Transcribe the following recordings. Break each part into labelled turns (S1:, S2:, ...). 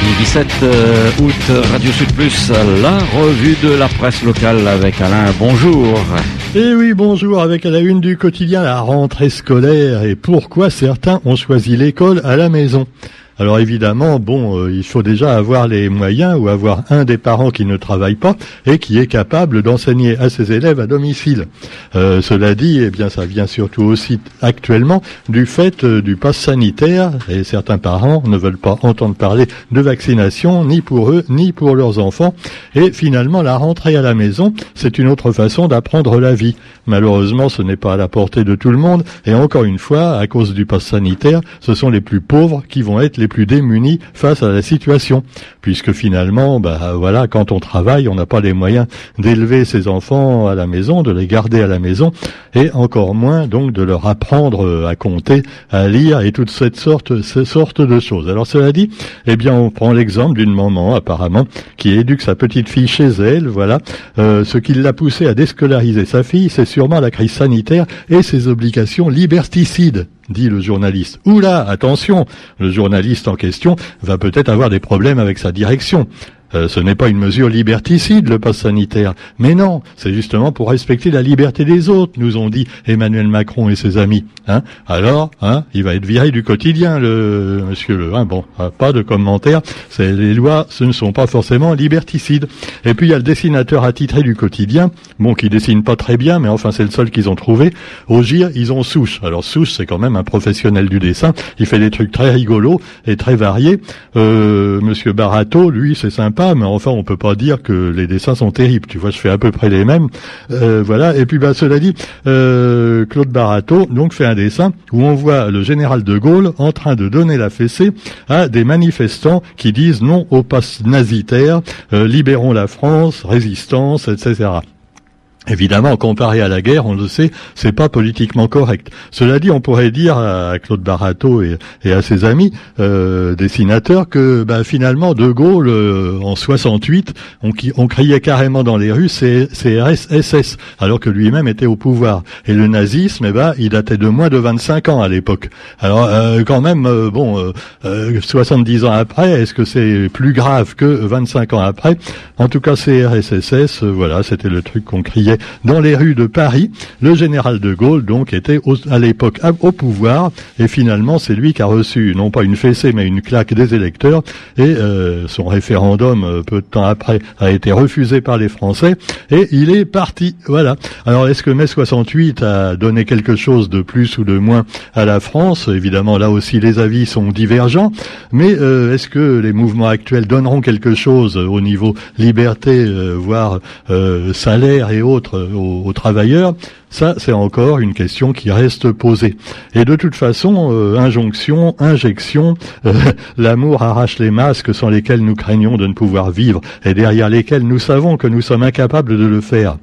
S1: mardi 17 euh, août, Radio Sud Plus, la revue de la presse locale avec Alain. Bonjour.
S2: Et eh oui, bonjour, avec à la une du quotidien la rentrée scolaire et pourquoi certains ont choisi l'école à la maison? Alors évidemment, bon, euh, il faut déjà avoir les moyens ou avoir un des parents qui ne travaille pas et qui est capable d'enseigner à ses élèves à domicile. Euh, cela dit, eh bien, ça vient surtout aussi actuellement du fait euh, du pass sanitaire et certains parents ne veulent pas entendre parler de vaccination ni pour eux ni pour leurs enfants. Et finalement, la rentrée à la maison, c'est une autre façon d'apprendre la vie. Malheureusement, ce n'est pas à la portée de tout le monde et encore une fois, à cause du pass sanitaire, ce sont les plus pauvres qui vont être les plus démunis face à la situation, puisque finalement, bah voilà, quand on travaille, on n'a pas les moyens d'élever ses enfants à la maison, de les garder à la maison, et encore moins donc de leur apprendre à compter, à lire et toutes cette sorte, ces sortes de choses. Alors cela dit, eh bien, on prend l'exemple d'une maman apparemment qui éduque sa petite fille chez elle. Voilà, euh, ce qui l'a poussé à déscolariser sa fille, c'est sûrement la crise sanitaire et ses obligations liberticides dit le journaliste. Oula, attention, le journaliste en question va peut-être avoir des problèmes avec sa direction. Euh, ce n'est pas une mesure liberticide, le pass sanitaire. Mais non, c'est justement pour respecter la liberté des autres, nous ont dit Emmanuel Macron et ses amis. Hein? Alors, hein, il va être viré du quotidien, le monsieur le. Hein, bon, euh, pas de commentaires. Les lois, ce ne sont pas forcément liberticides. Et puis il y a le dessinateur attitré du quotidien, bon, qui dessine pas très bien, mais enfin c'est le seul qu'ils ont trouvé. Au GIR, ils ont Souche. Alors Souche, c'est quand même un professionnel du dessin. Il fait des trucs très rigolos et très variés. Euh, monsieur Barato, lui, c'est sympa mais enfin, on peut pas dire que les dessins sont terribles. Tu vois, je fais à peu près les mêmes. Euh, voilà. Et puis, bah, cela dit, euh, Claude Barato donc fait un dessin où on voit le général de Gaulle en train de donner la fessée à des manifestants qui disent non au pass nazitaire, euh, libérons la France, résistance, etc. Évidemment, comparé à la guerre, on le sait, c'est pas politiquement correct. Cela dit, on pourrait dire à Claude Barato et, à ses amis euh, dessinateurs que bah, finalement, De Gaulle, euh, en 68, on, criait carrément dans les rues CRS SS, alors que lui-même était au pouvoir. Et le nazisme, eh ben, il datait de moins de 25 ans à l'époque. Alors, euh, quand même, euh, bon, 70 ans après, est-ce que c'est plus grave que 25 ans après? En tout cas, CRSSS, voilà, c'était le truc qu'on criait dans les rues de Paris. Le général de Gaulle, donc, était à l'époque au pouvoir, et finalement, c'est lui qui a reçu, non pas une fessée, mais une claque des électeurs, et euh, son référendum, euh, peu de temps après, a été refusé par les Français, et il est parti. Voilà. Alors, est-ce que mai 68 a donné quelque chose de plus ou de moins à la France? Évidemment, là aussi, les avis sont divergents, mais euh, est-ce que les mouvements actuels donneront quelque chose au niveau liberté, voire salaire et autres? Aux, ça c'est encore une question qui reste posée. Et de toute façon, euh, injonction, injection, euh, l'amour arrache les masques sans lesquels nous craignons de ne pouvoir vivre et derrière lesquels nous savons que nous sommes incapables de le faire.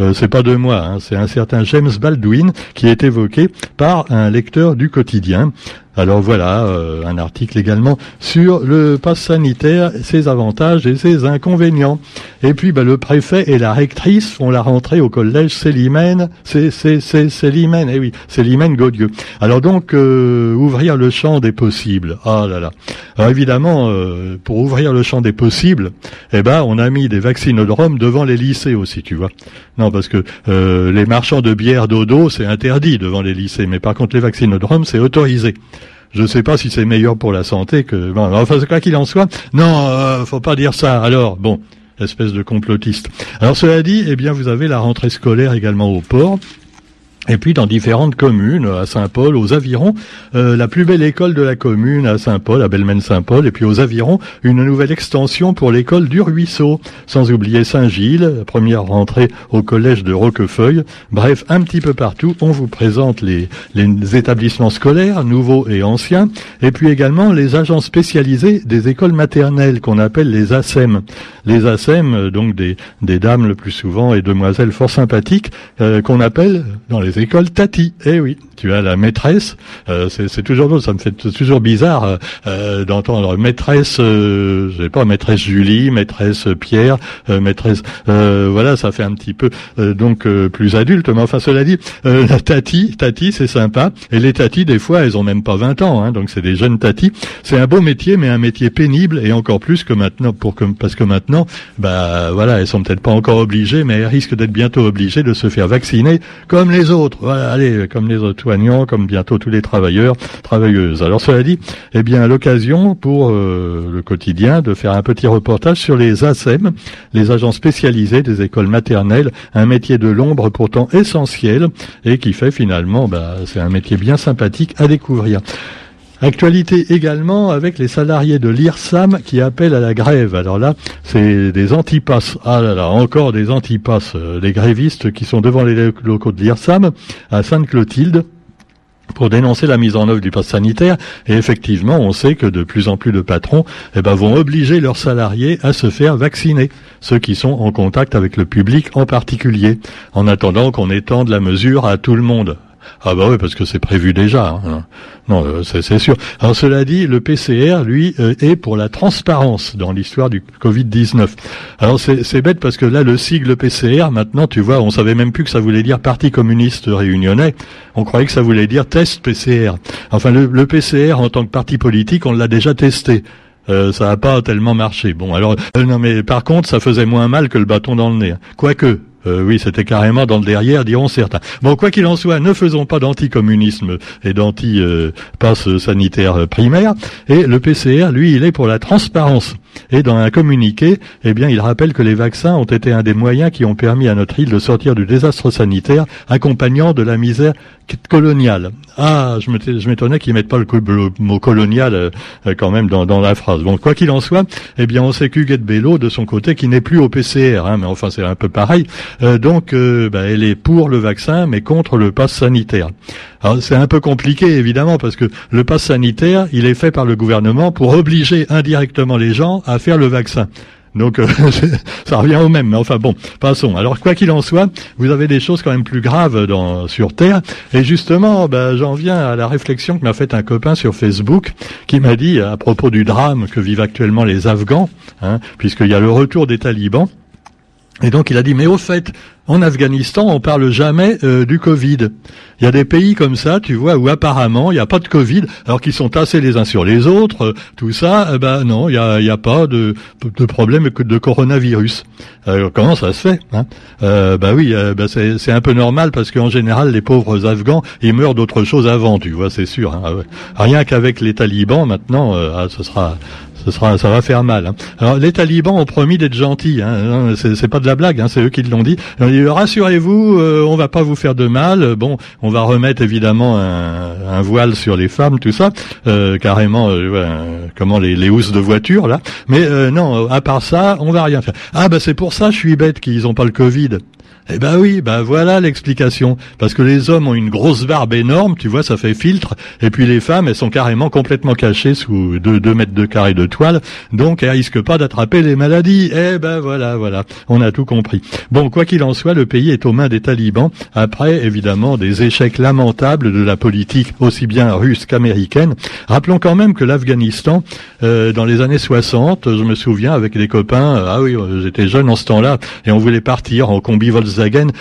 S2: Euh, c'est pas de moi, hein, c'est un certain James Baldwin qui est évoqué par un lecteur du quotidien. Alors voilà, euh, un article également sur le pass sanitaire, ses avantages et ses inconvénients. Et puis bah, le préfet et la rectrice font la rentrée au collège Célimène, c'est Célimène, eh oui, Célimène Gaudieu. Alors donc euh, ouvrir le champ des possibles. Ah là là. Alors évidemment, euh, pour ouvrir le champ des possibles, eh ben on a mis des vaccinodromes devant les lycées aussi, tu vois. Non parce que les marchands de bière dodo c'est interdit devant les lycées, mais par contre les vaccinodromes c'est autorisé. Je ne sais pas si c'est meilleur pour la santé que. Bon, enfin, quoi qu'il en soit, non, euh, faut pas dire ça. Alors, bon, espèce de complotiste. Alors, cela dit, eh bien, vous avez la rentrée scolaire également au port. Et puis dans différentes communes, à Saint-Paul, aux Avirons, euh, la plus belle école de la commune à Saint-Paul, à Belmène-Saint-Paul, et puis aux Avirons, une nouvelle extension pour l'école du Ruisseau, sans oublier Saint-Gilles, première rentrée au collège de Roquefeuille. Bref, un petit peu partout, on vous présente les, les établissements scolaires, nouveaux et anciens, et puis également les agents spécialisés des écoles maternelles qu'on appelle les ASEM. Les ASEM, donc des, des dames le plus souvent et demoiselles fort sympathiques, euh, qu'on appelle dans les écoles Tati. Eh oui, tu as la maîtresse. Euh, c'est toujours ça me fait toujours bizarre euh, euh, d'entendre maîtresse, euh, je sais pas, maîtresse Julie, maîtresse Pierre, maîtresse. voilà, ça fait un petit peu donc plus adulte. Mais enfin, cela dit, la Tati, Tati, c'est sympa. Et les Tati, des fois, elles ont même pas 20 ans, hein, donc c'est des jeunes Tati. C'est un beau métier, mais un métier pénible et encore plus que maintenant, pour que parce que maintenant, bah voilà, elles sont peut-être pas encore obligées, mais elles risquent d'être bientôt obligées de se faire vacciner comme les autres. Voilà, allez, comme les autres comme bientôt tous les travailleurs, travailleuses. Alors cela dit, eh bien l'occasion pour euh, le quotidien de faire un petit reportage sur les ASEM, les agents spécialisés des écoles maternelles, un métier de l'ombre pourtant essentiel et qui fait finalement, bah, c'est un métier bien sympathique à découvrir. Actualité également avec les salariés de l'IRSAM qui appellent à la grève. Alors là, c'est des antipasses. Ah là là, encore des antipasses. Euh, les grévistes qui sont devant les locaux de l'IRSAM à Sainte-Clotilde pour dénoncer la mise en œuvre du pass sanitaire. Et effectivement, on sait que de plus en plus de patrons eh ben, vont obliger leurs salariés à se faire vacciner, ceux qui sont en contact avec le public en particulier, en attendant qu'on étende la mesure à tout le monde. Ah bah oui, parce que c'est prévu déjà. Hein. Non, euh, c'est sûr. Alors cela dit, le PCR, lui, euh, est pour la transparence dans l'histoire du Covid-19. Alors c'est bête parce que là, le sigle PCR, maintenant, tu vois, on savait même plus que ça voulait dire Parti communiste réunionnais. On croyait que ça voulait dire test PCR. Enfin, le, PCR en tant que parti politique, on l'a déjà testé. Euh, ça n'a pas tellement marché. Bon, alors non, mais par contre, ça faisait moins mal que le bâton dans le nez. Quoique, euh, oui, c'était carrément dans le derrière, diront certains. Bon, quoi qu'il en soit, ne faisons pas d'anticommunisme et d'anti-passe sanitaire primaire. Et le PCR, lui, il est pour la transparence. Et dans un communiqué, eh bien, il rappelle que les vaccins ont été un des moyens qui ont permis à notre île de sortir du désastre sanitaire, accompagnant de la misère coloniale. Ah, je m'étonnais qu'ils mettent pas le, mot colonial euh, euh, quand même dans, la phrase. Bon, quoi qu'il en soit, eh bien, on sait qu'Huguette Bello, de son côté, qui n'est plus au PCR, hein, mais enfin, c'est un peu pareil. Euh, donc, bah, elle est pour le vaccin, mais contre le pass sanitaire. Alors, c'est un peu compliqué, évidemment, parce que le pass sanitaire, il est fait par le gouvernement pour obliger indirectement les gens à faire le vaccin. Donc euh, ça revient au même. Mais enfin bon, passons. Alors quoi qu'il en soit, vous avez des choses quand même plus graves dans, sur Terre. Et justement, ben, j'en viens à la réflexion que m'a faite un copain sur Facebook qui m'a dit à propos du drame que vivent actuellement les Afghans, hein, puisqu'il y a le retour des talibans. Et donc il a dit, mais au fait, en Afghanistan, on parle jamais euh, du Covid. Il y a des pays comme ça, tu vois, où apparemment il n'y a pas de Covid, alors qu'ils sont tassés les uns sur les autres, euh, tout ça, eh ben non, il n'y a, a, pas de, de problème de coronavirus. Alors comment ça se fait hein? Euh, Bah oui, euh, bah c'est un peu normal parce qu'en général, les pauvres Afghans, ils meurent d'autre chose avant, tu vois, c'est sûr. Hein. Ah rien qu'avec les talibans, maintenant, ah, ce sera ça va faire mal. Hein. Alors les talibans ont promis d'être gentils, hein. c'est pas de la blague, hein, c'est eux qui l'ont dit. rassurez-vous, euh, on va pas vous faire de mal. Bon, on va remettre évidemment un, voile sur les femmes, tout ça, euh, carrément, euh, comment les, les housses de voiture là. Mais euh, non, à part ça, on va rien faire. Ah bah c'est pour ça, je suis bête qu'ils ont pas le Covid. Eh ben oui, ben voilà l'explication. Parce que les hommes ont une grosse barbe énorme, tu vois, ça fait filtre. Et puis les femmes, elles sont carrément complètement cachées sous deux, deux mètres de carré de toile. Donc elles risquent pas d'attraper les maladies. Eh ben voilà, voilà. On a tout compris. Bon, quoi qu'il en soit, le pays est aux mains des talibans. Après, évidemment, des échecs lamentables de la politique aussi bien russe qu'américaine. Rappelons quand même que l'Afghanistan, euh, dans les années 60, je me souviens avec des copains, euh, ah oui, j'étais jeune en ce temps-là, et on voulait partir en combi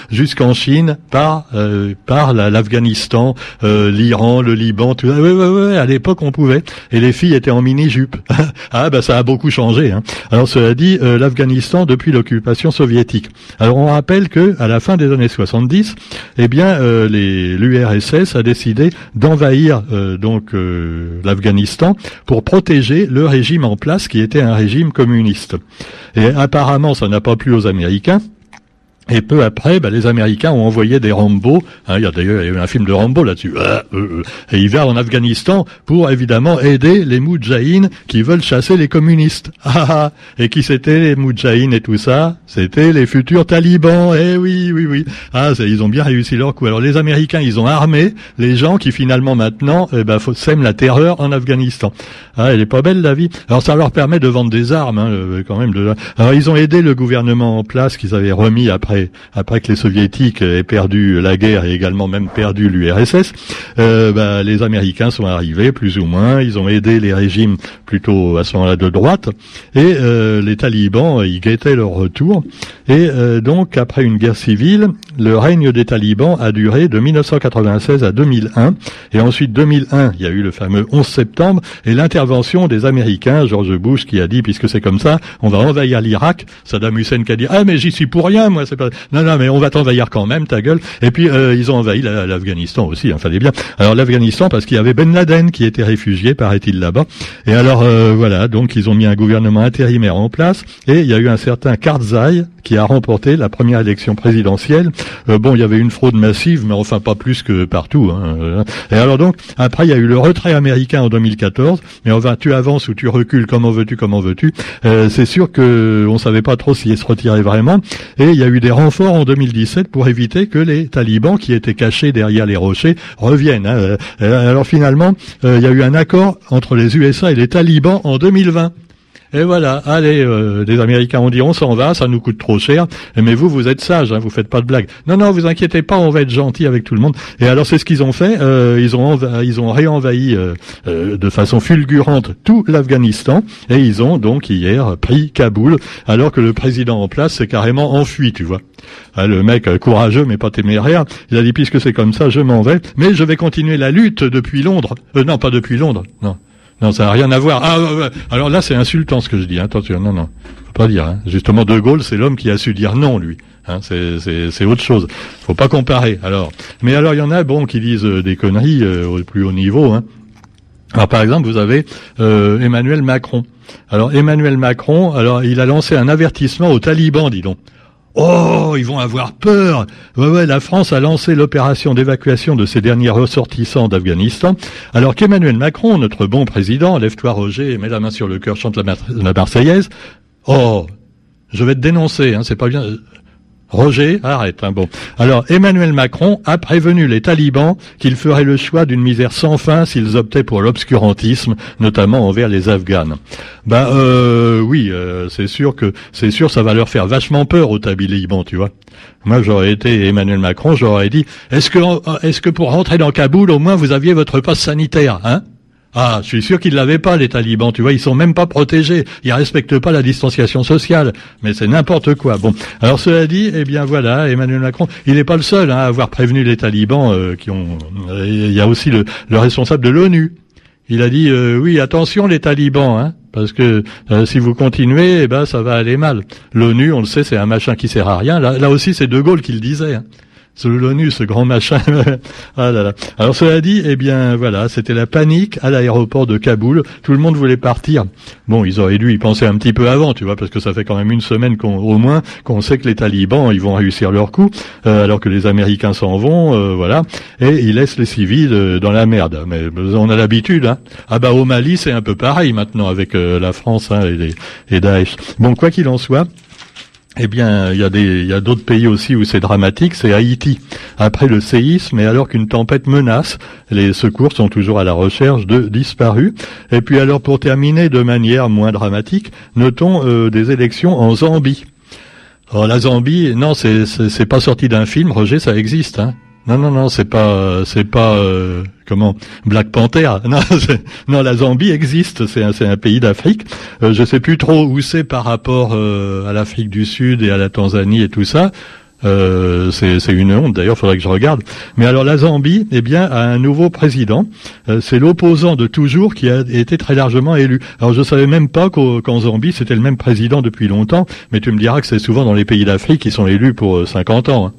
S2: Jusqu'en Chine par euh, l'Afghanistan, euh, l'Iran, le Liban, tout ça. Oui, oui, oui, à l'époque on pouvait. Et les filles étaient en mini-jupe. ah bah ça a beaucoup changé. Hein. Alors cela dit, euh, l'Afghanistan depuis l'occupation soviétique. Alors on rappelle que à la fin des années 70, eh bien les l'URSS a décidé d'envahir donc l'Afghanistan pour protéger le régime en place qui était un régime communiste. Et apparemment ça n'a pas plu aux Américains. Et peu après, bah, les Américains ont envoyé des Rambo. Hein, il y a d'ailleurs eu un film de Rambo là-dessus. Ah, euh, euh. et il va en Afghanistan pour évidemment aider les Moudjahines qui veulent chasser les communistes. Ah, ah, et qui c'était les Moudjahines et tout ça? C'était les futurs talibans. Eh oui, oui, oui. Ah, ils ont bien réussi leur coup. Alors les Américains, ils ont armé les gens qui finalement maintenant eh ben, sèment la terreur en Afghanistan. Ah, elle est pas belle la vie. Alors ça leur permet de vendre des armes hein, euh, quand même. De... Alors ils ont aidé le gouvernement en place qu'ils avaient remis après après que les soviétiques aient perdu la guerre et également même perdu l'URSS, euh, bah, les Américains sont arrivés plus ou moins. Ils ont aidé les régimes plutôt à ce moment-là de droite et euh, les talibans ils guettaient leur retour. Et euh, donc après une guerre civile, le règne des talibans a duré de 1996 à 2001 et ensuite 2001 il y a eu le fameux 11 septembre et l'intervention des Américains, George Bush qui a dit puisque c'est comme ça, on va envahir l'Irak. Saddam Hussein qui a dit ah mais j'y suis pour rien moi c'est non non mais on va t'envahir quand même ta gueule. Et puis euh, ils ont envahi l'Afghanistan aussi, hein, fallait bien. Alors l'Afghanistan parce qu'il y avait Ben Laden qui était réfugié paraît-il là-bas. Et alors euh, voilà donc ils ont mis un gouvernement intérimaire en place et il y a eu un certain Karzai qui a remporté la première élection présidentielle. Euh, bon, il y avait une fraude massive, mais enfin pas plus que partout. Hein. Et alors donc, après, il y a eu le retrait américain en 2014, mais enfin, tu avances ou tu recules, comment veux-tu, comment veux-tu. Euh, c'est sûr que on savait pas trop s'il se retirait vraiment. Et il y a eu des renforts en 2017 pour éviter que les talibans, qui étaient cachés derrière les rochers, reviennent. Hein. Euh, alors finalement, il y a eu un accord entre les USA et les talibans en 2020. Et voilà, allez, euh, les Américains ont dit on s'en va, ça nous coûte trop cher, mais vous, vous êtes sages, hein, vous faites pas de blagues. Non, non, vous inquiétez pas, on va être gentil avec tout le monde. Et alors c'est ce qu'ils ont fait, euh, ils ont ils ont réenvahi euh, de façon fulgurante tout l'Afghanistan, et ils ont donc hier pris Kaboul, alors que le président en place s'est carrément enfui, tu vois. Ah, le mec courageux mais pas téméraire, il a dit puisque c'est comme ça, je m'en vais, mais je vais continuer la lutte depuis Londres. non, pas depuis Londres, non. Non, ça n'a rien à voir. Ah, alors là, c'est insultant ce que je dis. Hein. Attention, non, non, faut pas dire. Hein. Justement, De Gaulle, c'est l'homme qui a su dire non, lui. Hein, c'est autre chose. Faut pas comparer. Alors, mais alors il y en a bon qui disent euh, des conneries euh, au plus haut niveau. Hein. Alors par exemple, vous avez euh, Emmanuel Macron. Alors Emmanuel Macron, alors il a lancé un avertissement aux talibans, dis donc. Oh, ils vont avoir peur. Ouais, ouais, la France a lancé l'opération d'évacuation de ses derniers ressortissants d'Afghanistan, alors qu'Emmanuel Macron, notre bon président, lève-toi Roger, mets la main sur le cœur, chante la, la Marseillaise. Oh, je vais te dénoncer, hein, c'est pas bien. Roger, arrête. Hein, bon. Alors, Emmanuel Macron a prévenu les talibans qu'ils feraient le choix d'une misère sans fin s'ils optaient pour l'obscurantisme, notamment envers les Afghanes. Ben euh, oui, euh, c'est sûr que c'est sûr, ça va leur faire vachement peur aux talibans, tu vois. Moi, j'aurais été Emmanuel Macron, j'aurais dit est-ce que est-ce que pour rentrer dans Kaboul, au moins vous aviez votre passe sanitaire, hein? Ah, je suis sûr qu'ils l'avaient pas, les talibans. Tu vois, ils sont même pas protégés. Ils respectent pas la distanciation sociale. Mais c'est n'importe quoi. Bon, alors cela dit, eh bien voilà, Emmanuel Macron, il n'est pas le seul hein, à avoir prévenu les talibans euh, qui ont. Euh, il y a aussi le, responsable de l'ONU. Il a dit euh, oui, attention les talibans, hein, parce que si vous continuez, eh ben ça va aller mal. L'ONU, on le sait, c'est un machin qui sert à rien. Là, là aussi, c'est De Gaulle qui le disait. Hein l'ONU, ce grand machin. ah là là. Alors cela dit, eh bien voilà, c'était la panique à l'aéroport de Kaboul. Tout le monde voulait partir. Bon, ils auraient dû y penser un petit peu avant, tu vois, parce que ça fait quand même une semaine qu'on, au moins qu'on sait que les talibans, ils vont réussir leur coup, euh, alors que les Américains s'en vont, euh, voilà, et ils laissent les civils euh, dans la merde. Mais on a l'habitude. Hein. Ah bah au Mali, c'est un peu pareil maintenant avec la France hein, et Daesh. Bon, quoi qu'il en soit. Eh bien, il y a des, d'autres pays aussi où c'est dramatique. C'est Haïti. Après le séisme, et alors qu'une tempête menace, les secours sont toujours à la recherche de disparus. Et puis alors, pour terminer de manière moins dramatique, notons euh, des élections en Zambie. Alors la Zambie, non, c'est c'est pas sorti d'un film, Roger, ça existe. Hein non, non, non, c'est pas, c'est pas euh, comment Black Panther. Non, non, la Zambie existe. C'est un, un pays d'Afrique. Euh, je sais plus trop où c'est par rapport euh, à l'Afrique du Sud et à la Tanzanie et tout ça. Euh, c'est une honte, d'ailleurs, faudrait que je regarde. Mais alors la Zambie, eh bien, a un nouveau président. c'est l'opposant de toujours qui a été très largement élu. Alors je savais même pas qu'en Zambie c'était le même président depuis longtemps, mais tu me diras que c'est souvent dans les pays d'Afrique qui sont élus pour 50 ans. Hein.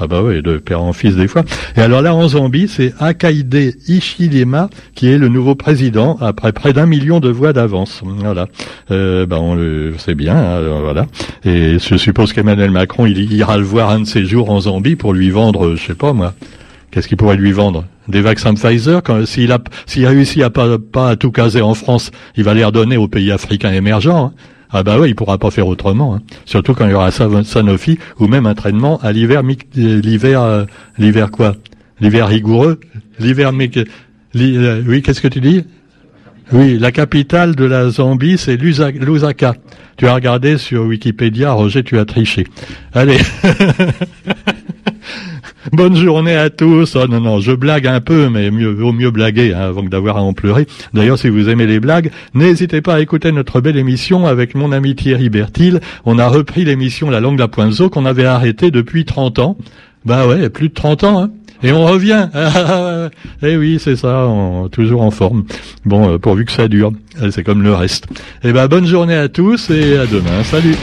S2: Ah bah oui, de père en fils des fois. Et alors là, en Zambie, c'est Akaide Ichilema qui est le nouveau président après près d'un million de voix d'avance. Voilà. Euh, bah on le sait bien. Hein, voilà. Et je suppose qu'Emmanuel Macron, il ira le voir un de ces jours en Zambie pour lui vendre, je sais pas moi. Qu'est-ce qu'il pourrait lui vendre? Des vaccins Pfizer? S'il a s'il réussit à pas pas à tout caser en France, il va les redonner aux pays africains émergents. Hein. Ah bah oui, il pourra pas faire autrement. Hein. Surtout quand il y aura Sanofi ou même un traitement à l'hiver, l'hiver, euh, l'hiver quoi? L'hiver rigoureux, l'hiver euh, oui, qu'est-ce que tu dis? Oui, la capitale de la Zambie, c'est Lusaka. Tu as regardé sur Wikipédia, Roger, tu as triché. Allez. Bonne journée à tous. Oh non, non, je blague un peu, mais mieux, vaut mieux blaguer hein, avant que d'avoir à en pleurer. D'ailleurs, si vous aimez les blagues, n'hésitez pas à écouter notre belle émission avec mon ami Thierry Bertil. On a repris l'émission La langue de la pointe qu'on avait arrêté depuis 30 ans. Bah ouais, plus de 30 ans, hein. Et on revient. eh oui, c'est ça, toujours en forme. Bon, euh, pourvu que ça dure. C'est comme le reste. Eh ben, bonne journée à tous et à demain. Salut.